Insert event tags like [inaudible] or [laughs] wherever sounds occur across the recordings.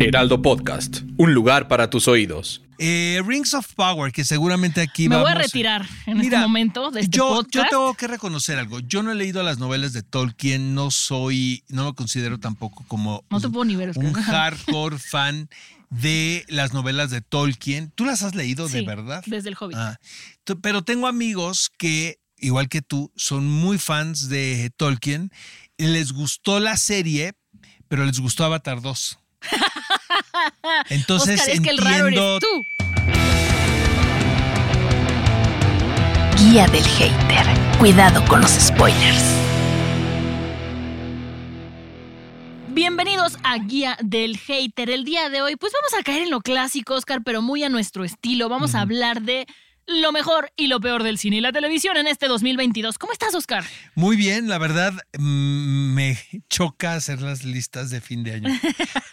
Heraldo Podcast, un lugar para tus oídos. Eh, Rings of Power, que seguramente aquí Me vamos. voy a retirar en Mira, este momento de este yo, podcast. yo tengo que reconocer algo. Yo no he leído las novelas de Tolkien, no soy, no me considero tampoco como No te puedo ni ver, Oscar. un hardcore [laughs] fan de las novelas de Tolkien. ¿Tú las has leído de verdad? Desde el Hobbit. Ah, pero tengo amigos que, igual que tú, son muy fans de Tolkien. y Les gustó la serie, pero les gustó Avatar 2. [laughs] Entonces Oscar, es que el raro eres tú. Guía del hater. Cuidado con los spoilers. Bienvenidos a Guía del Hater. El día de hoy, pues vamos a caer en lo clásico, Oscar, pero muy a nuestro estilo. Vamos a hablar de lo mejor y lo peor del cine y la televisión en este 2022. ¿Cómo estás, Oscar? Muy bien, la verdad mm, me choca hacer las listas de fin de año.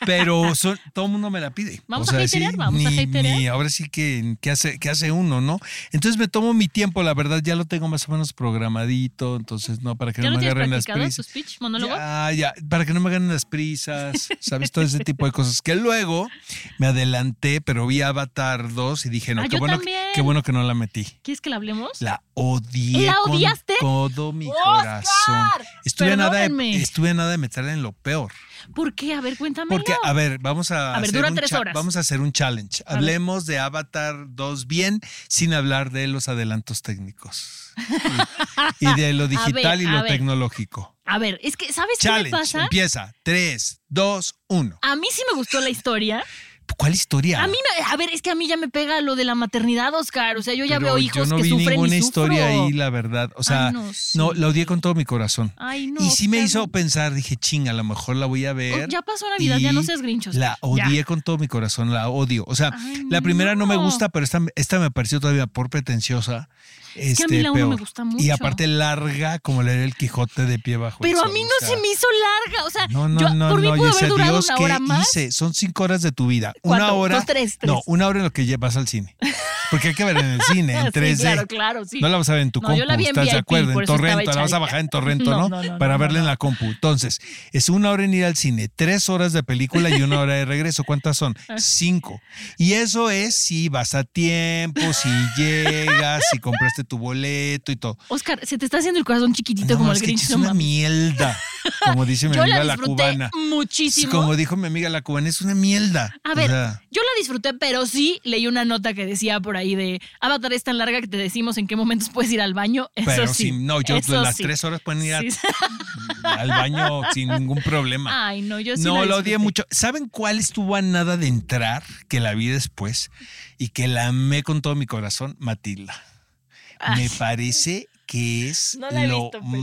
Pero son- todo el mundo me la pide. Vamos a haterear, vamos ni, a haterear. ni- ahora sí que ¿qué hace, qué hace uno, ¿no? Entonces me tomo mi tiempo, la verdad, ya lo tengo más o menos programadito, entonces no, para que ¿Ya no me agarren las practicado, tu prisas. speech, monólogo? Ya, ya, para que no me ganen las prisas, ¿sabes? Todo ese tipo de cosas. Que luego me adelanté, pero vi Avatar 2 y dije, no, Ah, qué bueno, también. qué bueno que no la metí. ¿Quieres que la hablemos? La odié ¿La odiaste? con todo mi ¡Oscar! corazón. Estuve a, nada de, Perdónenme. estuve a nada de meterla en lo peor. ¿Por qué? A ver, cuéntame. Porque, a ver, vamos a, A ver, hacer dura un tres horas. Vamos a hacer un challenge. Hablemos de Avatar 2 bien, sin hablar de los adelantos técnicos. [laughs] y, y de lo digital y lo tecnológico. A ver, es que, ¿sabes qué me Challenge. pasa? Empieza. 3, 2, 1. A mí sí me gustó la historia. ¿Cuál historia? A mí, me- a ver, es que a mí ya me pega lo de la maternidad, Oscar. O sea, yo ya Pero veo hijos yo no que vi sufren ninguna y historia ahí, la verdad. O sea, Ay, no, la odié con todo mi corazón. Ay, no. y sí me hizo pensar, dije, ching, a lo mejor la voy a ver. Oh, ya pasó Navidad, ya no seas grincho. La odié con todo mi corazón, la odio. O sea, Ay, la primera no. me no. gusta, pero esta, esta me pareció todavía por pretenciosa. Es que a este, mí la uno peor. me gusta mucho. Y aparte larga, como leer el Quijote de pie bajo. el Pero a mí o no sea, se me hizo larga. O sea, No, no, yo, no, por mí no. pudo haber durado Dios, una ¿qué hora más. hice? Son cinco horas de tu vida. Una hora. Dos, tres, tres. No, una hora en lo que llevas al cine. [laughs] Porque hay que ver en el cine, en [laughs] Sí, 3D. claro, claro, sí. No la vas a ver en tu No, compu, yo la vi en ¿estás de acuerdo? En Torrento, la vas a bajar en [laughs] Torrento, No, ¿no? no, no, Para verla en la compu. Entonces, es una hora en ir al cine, tres horas de película y una hora de regreso. ¿Cuántas son? [laughs] Cinco. Y eso es si vas a tiempo, si llegas, si compraste tu boleto y todo. Oscar, se te está haciendo el corazón chiquitito como es el que Grinch. es una mierda. Como dice mi Yo amiga la cubana. muchísimo. Como dijo mi amiga la cubana, es una mierda. A O ver, sea, yo la disfruté, pero sí leí una nota que decía por ahí de Avatar es tan larga que te decimos en qué momentos puedes ir al baño. [laughs] Eso pero sí. no, yo las sí. tres horas pueden ir a- [laughs] al baño sin ningún problema. Ay, no, yo sí no, la lo odié mucho. ¿Saben cuál estuvo a nada de entrar? Que la vi después y que la amé con todo mi corazón, Matilda. Me parece que es No la he lo visto, pero-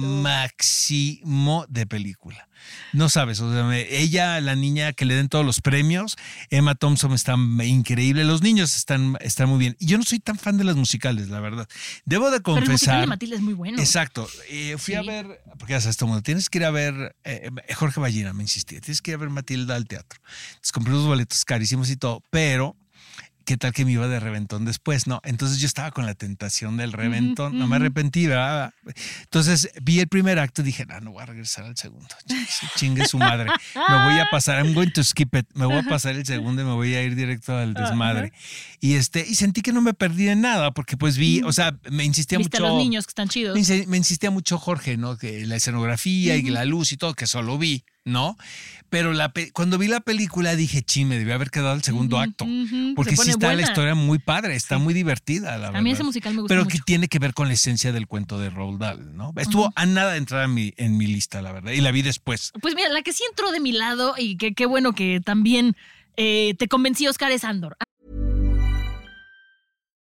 máximo de película. No sabes, o sea, ella, la niña que le den todos los premios, Emma Thompson está increíble, los niños están, están muy bien. Y yo no soy tan fan de las musicales, la verdad. Debo de Pero el musical confesar. de Matilda es muy bueno. Exacto. Eh, fui a ver, porque ya sabes, todo mundo, tienes que ir a ver, eh, Jorge Ballina me insistía, tienes que ir a ver Matilda al teatro. Entonces compré unos boletos carísimos y todo, pero ¿qué tal que me iba de reventón después? No, entonces yo estaba con la tentación del reventón, no me arrepentí, ¿verdad? Entonces vi el primer acto y dije, no, no voy a regresar al segundo. Ch- Chingue su madre. Me voy a pasar, I'm going to skip it. Me voy a pasar el segundo y me voy a ir directo al desmadre. Y este, y sentí que no me perdí en nada, porque pues vi, o sea, me insistía Viste mucho. a los niños que están chidos. Me, insi- me insistía mucho Jorge, ¿no? Que la escenografía y la luz y todo, que solo vi, ¿no? Pero la cuando vi la película dije, ching, me debía haber quedado el segundo acto. Porque sí está la historia muy padre, está muy divertida, la verdad. A mí ese musical me gusta Pero mucho. que tiene que ver con la esencia del cuento de Roald Dahl, ¿no? Estuvo a nada de entrar en mi, en mi lista, la verdad. Y la vi después. Pues mira, la que sí entró de mi lado y que qué bueno que también eh, te convencí, Oscar, es Andor.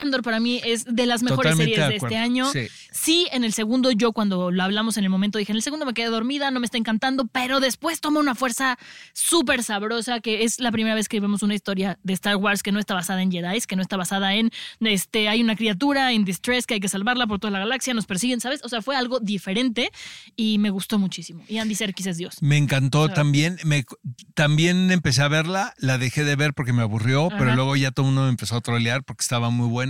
Andor para mí es de las mejores Totalmente series de de, este año. Sí. Sí, en el segundo yo cuando lo hablamos en el momento dije, en el segundo me quedé dormida, no me está encantando, pero después toma una fuerza súper sabrosa que es la primera vez que vemos una historia de Star Wars que no está basada en Jedi, que no está basada en, este, hay una criatura en distress que hay que salvarla por toda la galaxia, nos persiguen, ¿sabes? O sea, fue algo diferente y me gustó muchísimo. Y Andy Serkis es Dios. Me encantó O sea- también. Me, también empecé a verla, la dejé de ver porque me aburrió, pero luego ya todo el mundo me empezó a trolear porque estaba muy buena.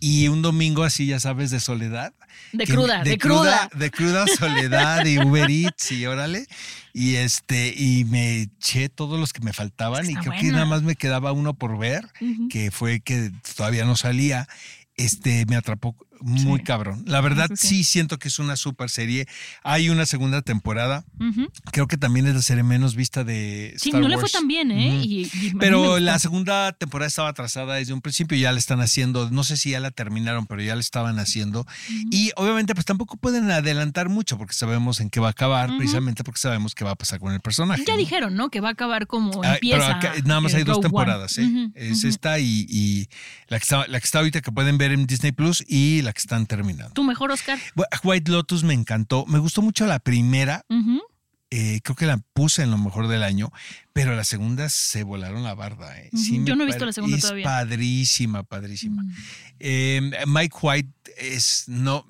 Y un domingo así, ya sabes, de soledad. De que- cruda, de cruda. De cruda soledad y Uber Eats y órale. Y este, y me eché todos los que me faltaban y creo que nada más me quedaba uno por ver, que fue que todavía no salía. Este me atrapó muy Sí. cabrón. La verdad, Sí, sí, sí sí. siento que es una super serie. Hay una segunda temporada. Creo que también es la serie menos vista de Sí, Star no le fue Wars. tan bien, ¿eh? Y- y Pero la segunda temporada estaba atrasada desde un principio, ya la están haciendo, no sé si ya la terminaron, pero ya la estaban haciendo. Y obviamente pues tampoco pueden adelantar mucho porque sabemos en qué va a acabar, precisamente porque sabemos qué va a pasar con el personaje. Ya ¿no? dijeron, ¿no? Que va a acabar como Ah, empieza. pero acá nada más eh, hay dos temporadas, ¿eh? Es esta y, y la, que está, la que está ahorita que pueden ver en Disney Plus y la que están terminando. ¿Tu mejor Oscar? White Lotus me encantó, me gustó mucho la primera, eh, creo que la puse en lo mejor del año, pero la segunda se volaron la barda. eh. Yo no he visto la segunda es todavía. padrísima, padrísima. Mm. Eh, Mike White es, no,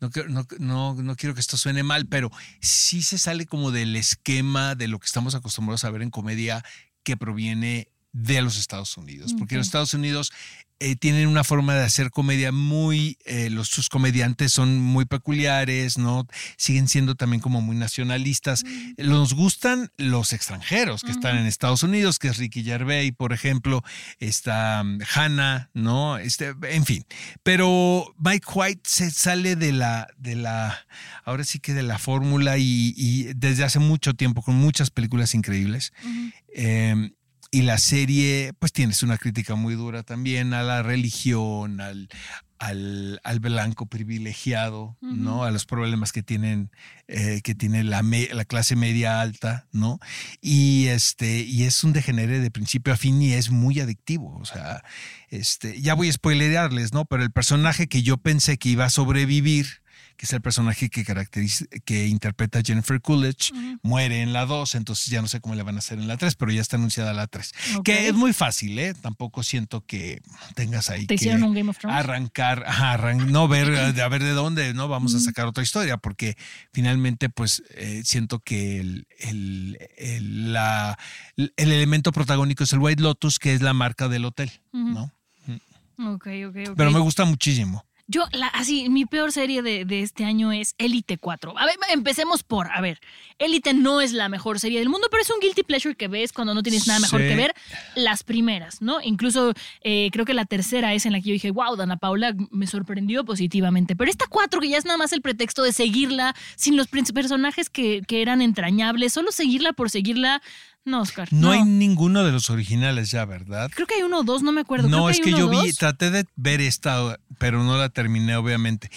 no, quiero- no, no, no quiero que esto suene mal, pero sí se sale como del esquema de lo que estamos acostumbrados a ver en comedia que proviene de los Estados Unidos, porque los Estados Unidos eh, tienen una forma de hacer comedia muy, eh, los, sus comediantes son muy peculiares, ¿no? Siguen siendo también como muy nacionalistas. Nos gustan los extranjeros que están en Estados Unidos, que es Ricky Gervais, por ejemplo, está um, Hannah, ¿no? Este, en fin. Pero Mike White se sale de la, de la, ahora sí que de la fórmula y, y desde hace mucho tiempo con muchas películas increíbles. Eh, y la serie, pues tienes una crítica muy dura también a la religión, al, al, al blanco privilegiado, ¿no? A los problemas que tienen, eh, que tiene la, me- la clase media alta, ¿no? Y este, y es un degenere de principio a fin y es muy adictivo. O sea, este, ya voy a spoilerearles, ¿no? Pero el personaje que yo pensé que iba a sobrevivir, que es el personaje que caracteriza, que interpreta Jennifer Coolidge, muere en la 2, entonces ya no sé cómo le van a hacer en la 3, pero ya está anunciada la 3. Ok. Que es muy fácil, ¿eh? Tampoco siento que tengas ahí ¿Te que hicieron un Game of Thrones? arrancar, arran- no ver, de a ver de dónde, ¿no? Vamos a sacar otra historia, porque finalmente, pues, eh, siento que el, el, el- la- el elemento protagónico es el White Lotus, que es la marca del hotel, ¿no? Ok, ok, ok. Pero me gusta muchísimo. Yo, la, así, mi peor serie de, de este año es Elite 4. A ver, empecemos por, a ver, Elite no es la mejor serie del mundo, pero es un guilty pleasure que ves cuando no tienes nada mejor Sí. que ver. Las primeras, ¿no? Incluso eh, creo que la tercera es en la que yo dije, wow, Dana Paula me sorprendió positivamente. Pero esta 4, que ya es nada más el pretexto de seguirla, sin los personajes que, que eran entrañables, solo seguirla por seguirla. No, Oscar. No, No, hay ninguno de los originales ya, ¿verdad? Creo que hay uno o dos, no me acuerdo. No, Creo es que uno yo vi, traté de ver esta, pero no la terminé, obviamente.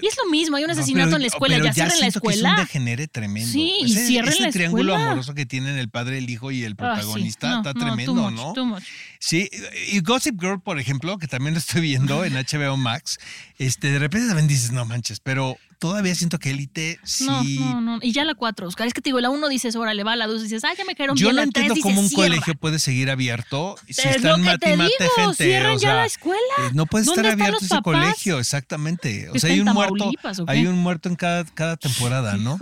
Y es lo mismo, hay un No, asesinato pero- en la escuela, pero ya cierren la siento que escuela. es un degenere tremendo. Sí, y Ese- cierren ese la triángulo escuela. amoroso que tienen el padre, el hijo y el Ah, sí. protagonista No, está tremendo, too much, ¿no? too much. Sí, y Gossip Girl, por ejemplo, que también lo estoy viendo en [laughs] HBO Max, este, de repente también dices, no manches, pero todavía siento que Élite sí. No, no, no. Y ya la 4, Oscar. Es que te digo, la 1 dices, órale, va, la 2 dices, ah, ya me cayeron Yo bien. no la tres entiendo dices, cómo un "Cierra". colegio puede seguir abierto si Es están lo que te digo, gente. cierren o ya la escuela. eh, No puede estar ¿Dónde están abierto ese papás? colegio, exactamente. O ¿Está sea, hay un muerto, hay un muerto en cada, cada temporada, ¿no?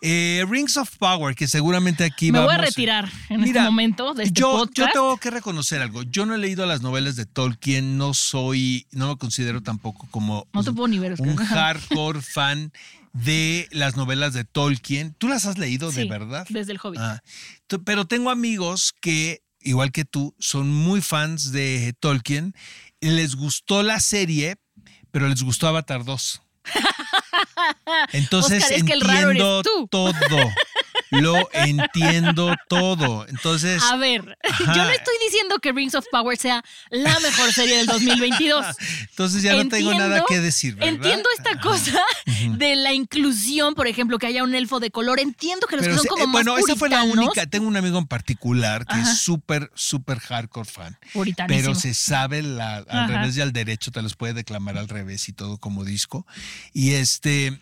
Eh, Rings of Power, que seguramente aquí Me voy a vamos- retirar en este momento de este yo, yo tengo que reconocer algo. Yo no he leído las novelas de Tolkien, no soy, no me considero tampoco como No te puedo ni ver, Oscar. un [laughs] hardcore fan de las novelas de Tolkien. ¿Tú las has leído de verdad? Desde el Hobbit. Ah, pero tengo amigos que, igual que tú, son muy fans de Tolkien. y Les gustó la serie, pero les gustó Avatar 2. [laughs] Entonces Oscar, es que el raro eres entiendo tú. todo. [laughs] lo entiendo todo. Entonces, A ver, Ajá. [laughs] yo no estoy diciendo que Rings of Power sea la mejor serie del 2022. entonces ya no tengo nada Entiendo- que decir, ¿verdad? Entiendo esta cosa de la inclusión, por ejemplo, que haya un elfo de color. Entiendo que los Pero que son como eh, más bueno, esa fue la única. Tengo un amigo en particular que Ajá. es súper, súper hardcore fan. Pero se sabe la, al Ajá. revés y al derecho, te los puede declamar al revés y todo como disco. Y este.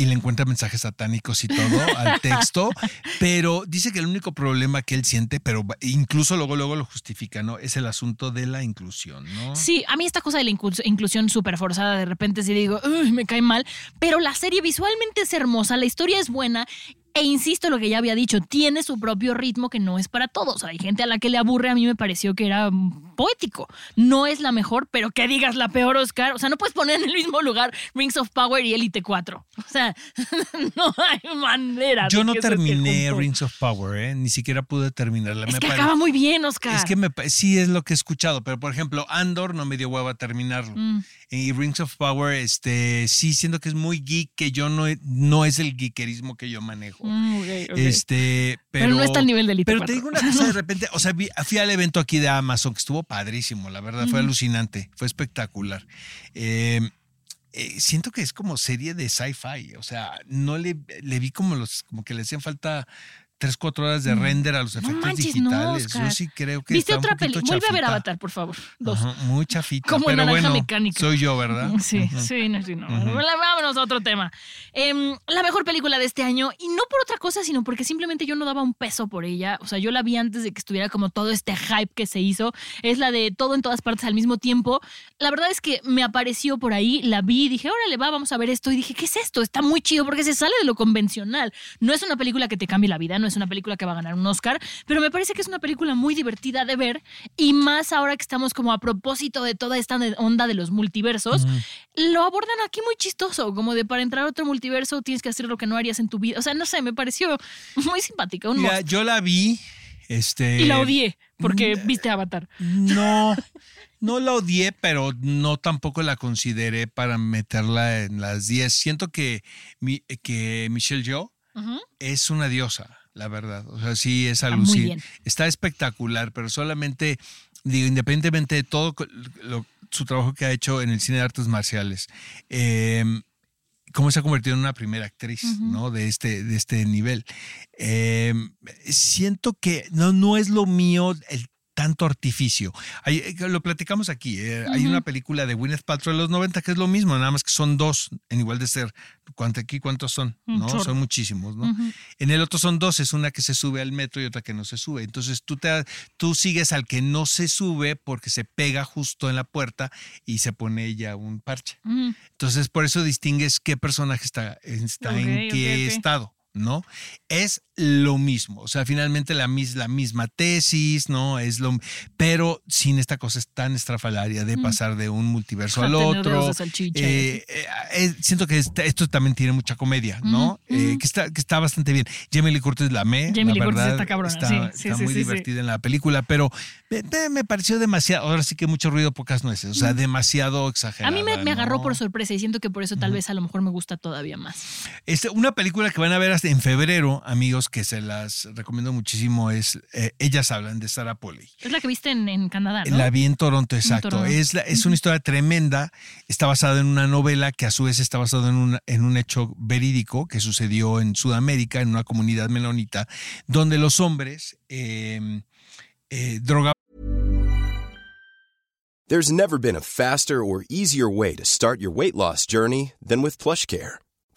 Y le encuentra mensajes satánicos y todo al [laughs] texto, pero dice que el único problema que él siente, pero incluso luego luego lo justifica, ¿no? Es el asunto de la inclusión, ¿no? Sí, a mí esta cosa de la inclus- inclusión súper forzada, de repente sí digo, "Uy, me cae mal, pero la serie visualmente es hermosa, la historia es buena. E insisto lo que ya había dicho, tiene su propio ritmo que no es para todos. Hay gente a la que le aburre, a mí me pareció que era mm, poético. No es la mejor, pero que digas la peor, Oscar. O sea, no puedes poner en el mismo lugar Rings of Power y Elite 4. O sea, [laughs] no hay manera. de Yo no terminé. Rings of Power, ¿eh? ni siquiera pude terminarla. Es Me que pare- acaba muy bien, Oscar. Es que me, sí es lo que he escuchado, pero por ejemplo, Andor no me dio hueva terminarlo. Mm. Y Rings of Power, este, sí siento que es muy geek, que yo no, no es el geekerismo que yo manejo. Mm, ok. Este, pero, Pero no está al nivel de Elite Pero 4. te digo una cosa de [laughs] repente, o sea, vi- fui al evento aquí de Amazon, que estuvo padrísimo, la verdad, fue alucinante, fue espectacular. Eh, eh, siento que es como serie de sci-fi, o sea, no le, le vi como los, como que le hacían falta tres, cuatro horas de render a los No efectos manches, no, digitales. Oscar. Yo sí creo que ¿Viste está otra película? Vuelve a ver. Avatar, por favor. Dos. Ajá, muy chafita. Como pero bueno, mecánica. soy yo, ¿verdad? [laughs] Sí, sí, no, sí, no. Vámonos a otro tema. Em, la mejor película de este año, y no por otra cosa, sino porque simplemente yo no daba un peso por ella. O sea, yo la vi antes de que estuviera como todo este hype que se hizo. Es la de todo en todas partes al mismo tiempo. La verdad es que me apareció por ahí, la vi, dije, órale, va, vamos a ver esto. Y dije, ¿qué es esto? Está muy chido porque se sale de lo convencional. No es una película que te cambie la vida, no es una película que va a ganar un Oscar, pero me parece que es una película muy divertida de ver. Y más ahora que estamos como a propósito de toda esta onda de los multiversos, lo abordan aquí muy chistoso, como de para entrar a otro multiverso tienes que hacer lo que no harías en tu vida. O sea, no sé, me pareció muy simpática. Un Mira, yo la vi. Este, y la odié porque mm, viste Avatar. No, [laughs] no la odié, pero no tampoco la consideré para meterla en las 10. Siento que, que Michelle Yeoh es una diosa, la verdad. O sea, sí es alucinante. Está espectacular, pero solamente, digo, independientemente de todo lo- su trabajo que ha hecho en el cine de artes marciales, eh, cómo se ha convertido en una primera actriz, ¿no? De este, de este nivel. Eh, siento que no, no es lo mío el tanto artificio. Hay- eh, lo platicamos aquí. eh, Hay una película de Gwyneth Paltrow de los 90 que es lo mismo, nada más que son dos en igual de ser. ¿Cuánto aquí cuántos son? Un ¿No? Son muchísimos, ¿no? En el otro son dos, es una que se sube al metro y otra que no se sube. Entonces tú, te, tú sigues al que no se sube porque se pega justo en la puerta y se pone ya un parche. Entonces por eso distingues qué personaje está, está en qué estado. ¿No? Es lo mismo, o sea, finalmente la, mis- la misma tesis, ¿no? Es lo, pero sin esta cosa es tan estrafalaria de pasar de un multiverso al otro. Eh, eh, siento que esto también tiene mucha comedia, ¿no? Eh, que, está, que está bastante bien. Jamie Lee Curtis la amé. Jamie la verdad, está cabrona, Está, sí, está sí, sí, muy divertida en la película, pero me, pareció demasiado. Ahora sí que mucho ruido, pocas nueces. O sea, demasiado A exagerado. mí me, me agarró por sorpresa y siento que por eso tal vez a lo mejor me gusta todavía más. Este, una película que van a ver hasta en febrero, amigos, que se las recomiendo muchísimo, es eh, Ellas hablan de Sarah Polley. Es la que viste en, en Canadá, ¿no? La vi en Toronto, exacto. Toronto. Es, la- es una historia tremenda. Está basada en una novela que a su vez está basada en, un- en un hecho verídico que sucedió en Sudamérica, en una comunidad menonita, donde los hombres eh, eh, drogaban There's never been a faster or easier way to start your weight loss journey than with PlushCare.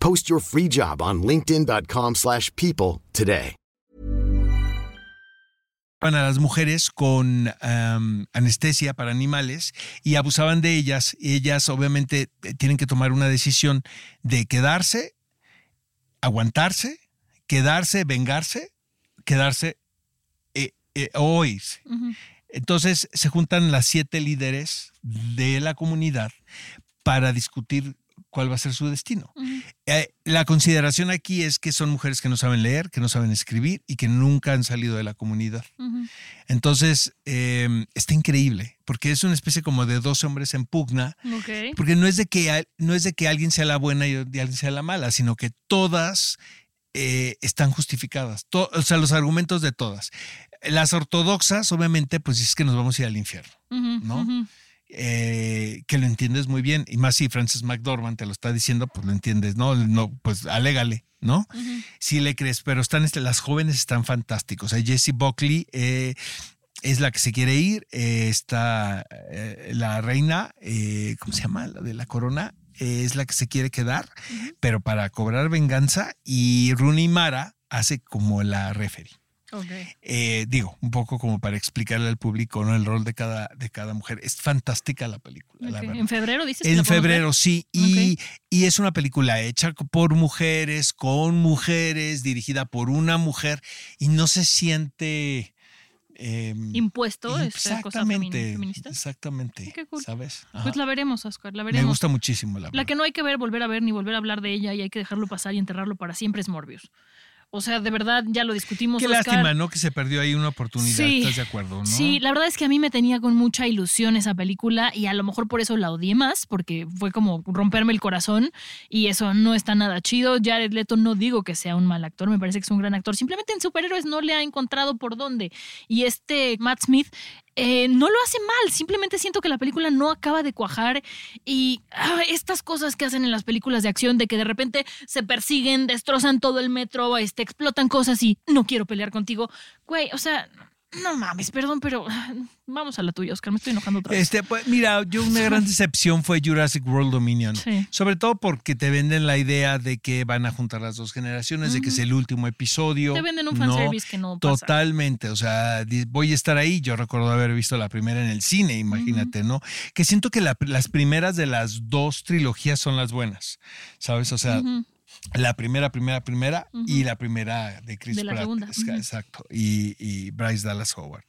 Post your free job on linkedin.com/people slash people today. a las mujeres con anestesia para animales y abusaban de ellas. Ellas obviamente eh, tienen que tomar una decisión de quedarse, aguantarse, quedarse, vengarse, quedarse eh, eh, o irse. Entonces se juntan las siete líderes de la comunidad para discutir cuál va a ser su destino. Eh, la consideración aquí es que son mujeres que no saben leer, que no saben escribir y que nunca han salido de la comunidad. Entonces, eh, está increíble, porque es una especie como de dos hombres en pugna, Ok. porque no es de que, no es de que alguien sea la buena y alguien sea la mala, sino que todas eh, están justificadas, To- o sea, los argumentos de todas. Las ortodoxas, obviamente, pues es que nos vamos a ir al infierno, Ujú, ¿no? Eh, que lo entiendes muy bien, y más si Frances McDormand te lo está diciendo, pues lo entiendes, ¿no? no pues alégale, ¿no? Sí le crees, pero están, este, las jóvenes están fantásticos. O sea, Jessie Buckley eh, es la que se quiere ir, eh, está eh, la reina, eh, ¿cómo se llama? La de la corona, eh, es la que se quiere quedar, pero para cobrar venganza, y Rooney Mara hace como la referee. Eh, digo, un poco como para explicarle al público ¿no? el rol de cada, de cada mujer. Es fantástica la película, la. En febrero dices. En febrero, sí. Y, y es una película hecha por mujeres, con mujeres, dirigida por una mujer, y no se siente. eh, Impuesto, esta cosa exactamente. feminista. Exactamente. Qué cool. ¿Sabes? Ajá. Pues la veremos, Oscar, la Me gusta muchísimo la La que no hay que ver, volver a ver, ni volver a hablar de ella y hay que dejarlo pasar y enterrarlo para siempre es Morbius. O sea, de verdad, ya lo discutimos. Qué Oscar. lástima, ¿no? Que se perdió ahí una oportunidad. Sí. ¿Estás de acuerdo, no? Sí, la verdad es que a mí me tenía con mucha ilusión esa película y a lo mejor por eso la odié más, porque fue como romperme el corazón y eso no está nada chido. Jared Leto no digo que sea un mal actor, me parece que es un gran actor. Simplemente en superhéroes no le ha encontrado por dónde. Y este Matt Smith eh, no lo hace mal, simplemente siento que la película no acaba de cuajar y ah, estas cosas que hacen en las películas de acción de que de repente se persiguen, destrozan todo el metro, este, explotan cosas y no quiero pelear contigo. Güey, o sea, no mames, perdón, pero [sighs] vamos a la tuya, Oscar, me estoy enojando otra vez. Este, pues, mira, yo una gran [laughs] decepción fue Jurassic World Dominion. Sí. Sobre todo porque te venden la idea de que van a juntar las dos generaciones, de que es el último episodio. Te venden un No, fanservice que no pasa. Totalmente, o sea, voy a estar ahí. Yo recuerdo haber visto la primera en el cine, imagínate, ¿no? Que siento que la- las primeras de las dos trilogías son las buenas, ¿sabes? O sea. La primera, primera, primera y la primera de Chris De la Pratt. segunda. Exacto. Y, y Bryce Dallas Howard.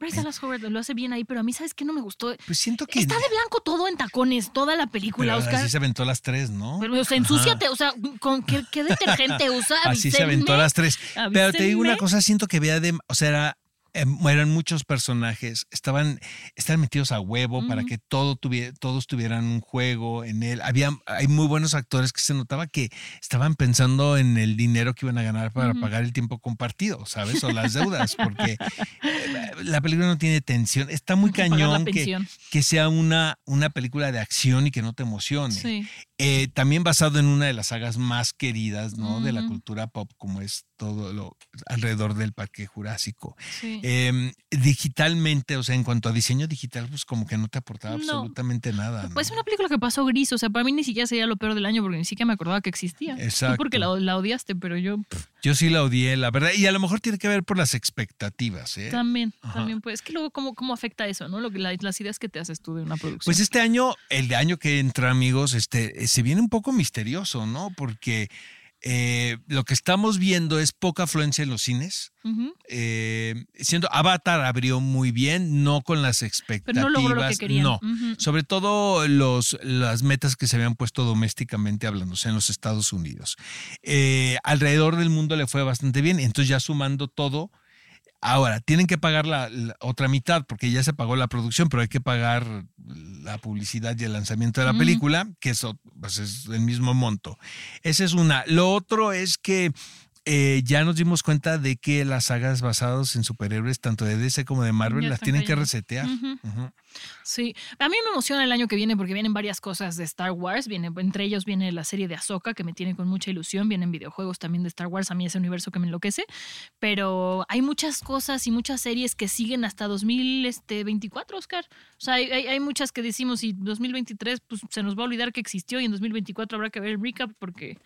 Bryce Dallas Howard lo hace bien ahí, pero a mí, ¿sabes qué no me gustó? Pues siento que. Está de blanco todo en tacones, toda la película, pero Oscar. así se aventó las tres, ¿no? Pero, o sea, ensúciate, o sea, ¿con qué, qué detergente [laughs] usa? Así se aventó las tres. Pero te digo una cosa, siento que había de, o sea, era, eran muchos personajes, estaban, estaban metidos a huevo para que todo tuviera, todos tuvieran un juego en él. Había, hay muy buenos actores que se notaba que estaban pensando en el dinero que iban a ganar para pagar el tiempo compartido, ¿sabes? O las deudas, porque eh, [laughs] la película no tiene tensión. Está muy cañón que, que sea una, una película de acción y que no te emocione. Sí. Eh, también basado en una de las sagas más queridas, ¿no? De la cultura pop, como es todo lo alrededor del Parque Jurásico. Sí. Eh, digitalmente, o sea, en cuanto a diseño digital, pues como que no te aportaba No. absolutamente nada. ¿no? Pues una película que pasó gris, o sea, para mí ni siquiera sería lo peor del año porque ni siquiera me acordaba que existía. Exacto. Tú porque la, la odiaste, pero yo pff, Yo sí la odié, la verdad, y a lo mejor tiene que ver por las expectativas, ¿eh? también, Ajá. también, pues, es que luego cómo, cómo afecta eso, ¿no? Lo que, la- las ideas que te haces tú de una producción. Pues este año, el de año que entra, amigos, este, se viene un poco misterioso, ¿no? Porque eh, lo que estamos viendo es poca afluencia en los cines. Ujú. eh, siendo Avatar abrió muy bien, no con las expectativas. Pero no logró lo que querían. No. Ujú. Sobre todo los, las metas que se habían puesto domésticamente sea, en los Estados Unidos. Eh, alrededor del mundo le fue bastante bien, entonces ya sumando todo. Ahora, tienen que pagar la, la otra mitad porque ya se pagó la producción, pero hay que pagar la publicidad y el lanzamiento de la película, que eso pues, es el mismo monto. Esa es una. Lo otro es que eh, ya nos dimos cuenta de que las sagas basadas en superhéroes, tanto de DC como de Marvel, Ya las tienen que resetear. Sí, a mí me emociona el año que viene porque vienen varias cosas de Star Wars. Viene, entre ellos viene la serie de Ahsoka que me tiene con mucha ilusión. Vienen videojuegos también de Star Wars. A mí ese universo que me enloquece. Pero hay muchas cosas y muchas series que siguen hasta 2024, Oscar. O sea, hay, hay- hay muchas que decimos y 2023 pues, se nos va a olvidar que existió y en 2024 habrá que ver el recap porque,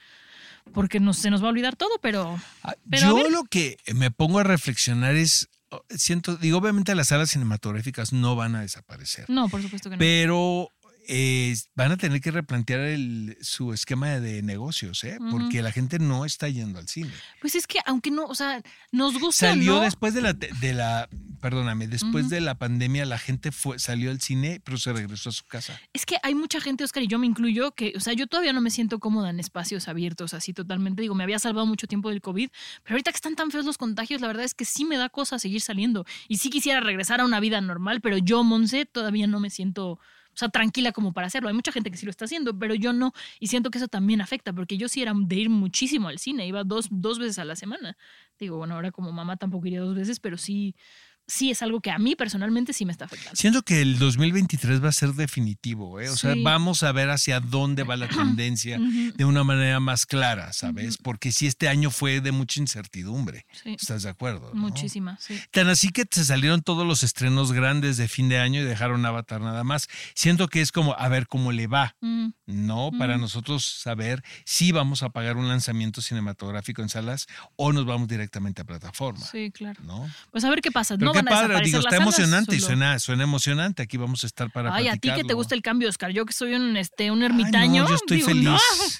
porque nos, se nos va a olvidar todo. Pero Ah, Pero Yo lo que me pongo a reflexionar es, oh, siento, digo, obviamente las salas cinematográficas no van a desaparecer, no, por supuesto que no. pero eh, van a tener que replantear el- su esquema de negocios, ¿eh? Porque la gente no está yendo al cine. Pues es que aunque no, o sea, nos gusta. Salió ¿no? después de la, te- de la, perdóname, después de la pandemia la gente fue, salió al cine, pero se regresó a su casa. Es que hay mucha gente, Oscar, y yo me incluyo, que, o sea, yo todavía no me siento cómoda en espacios abiertos así totalmente. Digo, me había salvado mucho tiempo del COVID, pero ahorita que están tan feos los contagios, la verdad es que sí me da cosa seguir saliendo. Y sí quisiera regresar a una vida normal, pero yo, Monse, todavía no me siento, o sea, tranquila como para hacerlo. Hay mucha gente que sí lo está haciendo, pero yo no. Y siento que eso también afecta, porque yo sí era de ir muchísimo al cine, iba dos, dos veces a la semana. Digo, bueno, ahora como mamá tampoco iría dos veces, pero sí, sí es algo que a mí personalmente sí me está afectando. Siento que el 2023 va a ser definitivo, ¿eh? O sea, vamos a ver hacia dónde va la [clears throat] tendencia de una manera más clara, ¿sabes? Porque si este año fue de mucha incertidumbre, Sí. ¿estás de acuerdo? no? Muchísima, sí. Tan así que se salieron todos los estrenos grandes de fin de año y dejaron Avatar nada más. Siento que es como a ver cómo le va, Mm. ¿no? Para nosotros saber si vamos a pagar un lanzamiento cinematográfico en salas o nos vamos directamente a plataforma, Sí, claro. ¿no? Pues a ver qué pasa. Pero no qué van a padre, digo, está emocionante y suena, suena emocionante. Aquí vamos a estar para Ay, a ti que te gusta el cambio, Oscar. Yo que soy un, este, un Ay, ermitaño. no, yo estoy digo, feliz. no,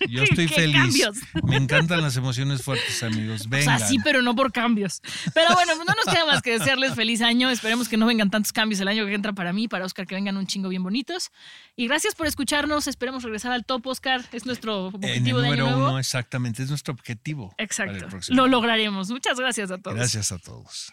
Yo [laughs] estoy ¿qué feliz. cambios? Me encantan las emociones fuertes, amigos. [laughs] O Vengan. sea, sí, pero no por cambios. Pero bueno, pues no nos queda más que desearles feliz año. Esperemos que no vengan tantos cambios el año que entra para mí, para Oscar, que vengan un chingo bien bonitos. Y gracias por escucharnos. Esperemos regresar al top, Oscar. Es nuestro objetivo de año número uno, exactamente. Es nuestro objetivo. Exacto. Lo lograremos. Muchas gracias a todos. Gracias a todos.